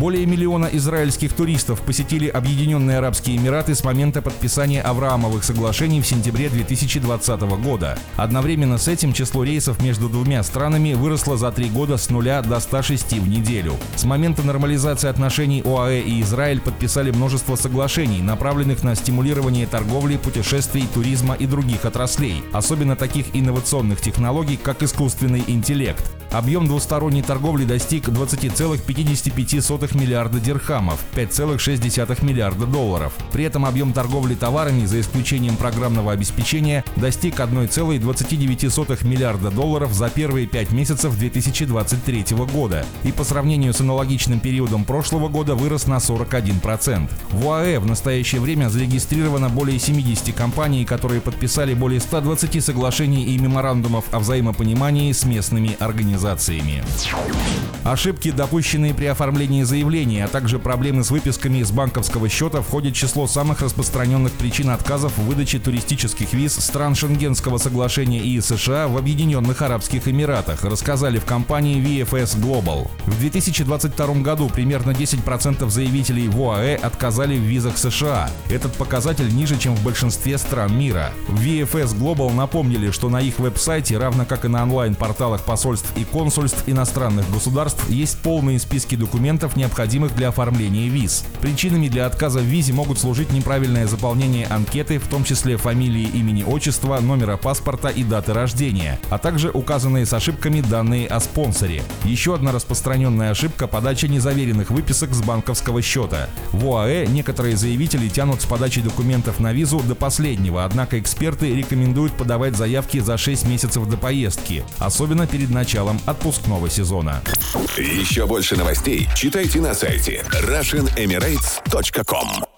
Более миллиона израильских туристов посетили Объединенные Арабские Эмираты с момента подписания Авраамовых соглашений в сентябре 2020 года. Одновременно с этим число рейсов между двумя странами выросло за три года с нуля до 106 в неделю. С момента нормализации отношений ОАЭ и Израиль подписали множество соглашений, направленных на стимулирование торговли, путешествий, туризма и других отраслей, особенно таких инновационных технологий, как искусственный интеллект. Объем двусторонней торговли достиг 20,55 миллиарда дирхамов, 5,6 миллиарда долларов. При этом объем торговли товарами, за исключением программного обеспечения, достиг 1,29 миллиарда долларов за первые пять месяцев 2023 года и по сравнению с аналогичным периодом прошлого года вырос на 41%. В УАЭ в настоящее время зарегистрировано более 70 компаний, которые подписали более 120 соглашений и меморандумов о взаимопонимании с местными организациями. Ошибки, допущенные при оформлении заявления, а также проблемы с выписками из банковского счета входят в число самых распространенных причин отказов в выдаче туристических виз стран Шенгенского соглашения и США в Объединенных Арабских Эмиратах, рассказали в компании VFS Global. В 2022 году примерно 10% заявителей в ОАЭ отказали в визах США. Этот показатель ниже, чем в большинстве стран мира. В VFS Global напомнили, что на их веб-сайте, равно как и на онлайн-порталах посольств и консульств иностранных государств есть полные списки документов, необходимых для оформления виз. Причинами для отказа в визе могут служить неправильное заполнение анкеты, в том числе фамилии, имени, отчества, номера паспорта и даты рождения, а также указанные с ошибками данные о спонсоре. Еще одна распространенная ошибка – подача незаверенных выписок с банковского счета. В ОАЭ некоторые заявители тянут с подачей документов на визу до последнего, однако эксперты рекомендуют подавать заявки за 6 месяцев до поездки, особенно перед началом отпускного сезона. Еще больше новостей читайте на сайте RussianEmirates.com